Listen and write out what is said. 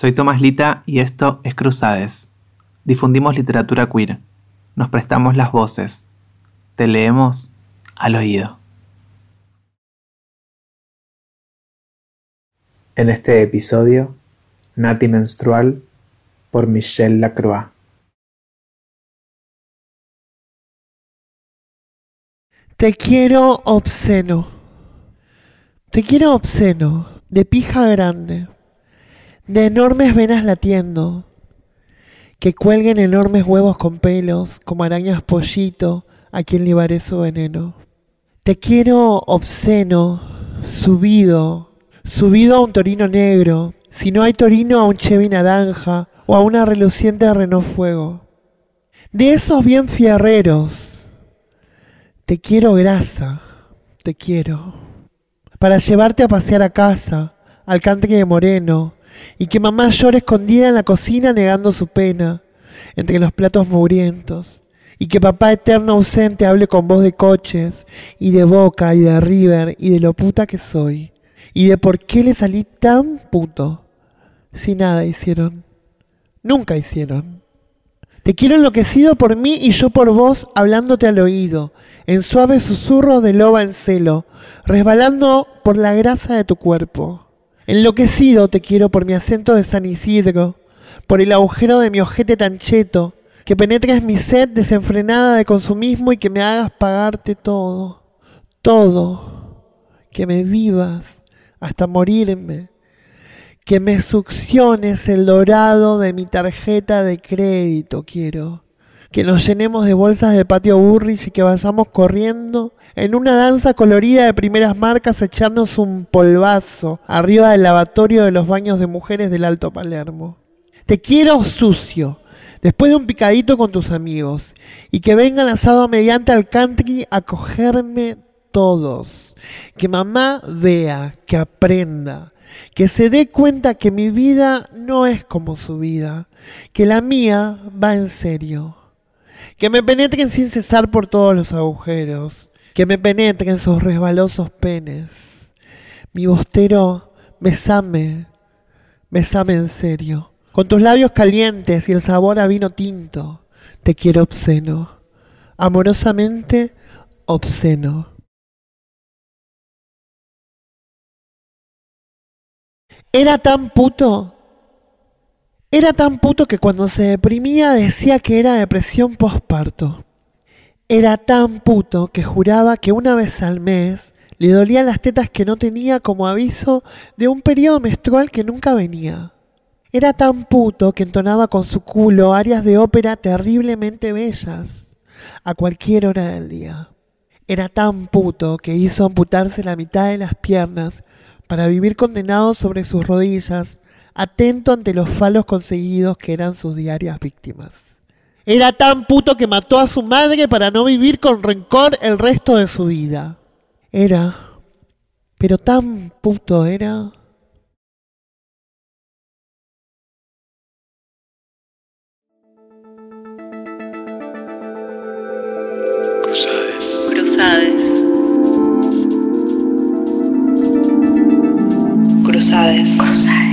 Soy Tomás Lita y esto es Cruzades. Difundimos literatura queer. Nos prestamos las voces. Te leemos al oído. En este episodio, Nati Menstrual por Michelle Lacroix. Te quiero obsceno. Te quiero obsceno, de pija grande, de enormes venas latiendo, que cuelguen enormes huevos con pelos, como arañas pollito, a quien libaré su veneno. Te quiero obsceno, subido, subido a un torino negro, si no hay torino a un Chevy naranja o a una reluciente Renault Fuego. De esos bien fierreros, te quiero grasa, te quiero. Para llevarte a pasear a casa, al country de Moreno, y que mamá llore escondida en la cocina negando su pena, entre los platos mugrientos, y que papá eterno ausente hable con voz de coches, y de boca, y de river, y de lo puta que soy, y de por qué le salí tan puto, si nada hicieron, nunca hicieron. Te quiero enloquecido por mí y yo por vos hablándote al oído, en suave susurro de loba en celo, resbalando por la grasa de tu cuerpo. Enloquecido te quiero por mi acento de San Isidro, por el agujero de mi ojete tan cheto, que penetres mi sed desenfrenada de consumismo y que me hagas pagarte todo, todo, que me vivas hasta morirme, que me succiones el dorado de mi tarjeta de crédito, quiero. Que nos llenemos de bolsas de patio burris y que vayamos corriendo en una danza colorida de primeras marcas echarnos un polvazo arriba del lavatorio de los baños de mujeres del Alto Palermo. Te quiero sucio, después de un picadito con tus amigos, y que vengan asado mediante al country a cogerme todos. Que mamá vea, que aprenda, que se dé cuenta que mi vida no es como su vida, que la mía va en serio. Que me penetren sin cesar por todos los agujeros, que me penetren sus resbalosos penes. Mi bostero, besame, besame en serio. Con tus labios calientes y el sabor a vino tinto, te quiero obsceno. Amorosamente obsceno. Era tan puto. Era tan puto que cuando se deprimía decía que era depresión postparto. Era tan puto que juraba que una vez al mes le dolían las tetas que no tenía como aviso de un periodo menstrual que nunca venía. Era tan puto que entonaba con su culo arias de ópera terriblemente bellas a cualquier hora del día. Era tan puto que hizo amputarse la mitad de las piernas para vivir condenado sobre sus rodillas, atento ante los falos conseguidos que eran sus diarias víctimas. Era tan puto que mató a su madre para no vivir con rencor el resto de su vida. Era, pero tan puto era. Cruzades. Cruzades. Cruzades. Cruzades.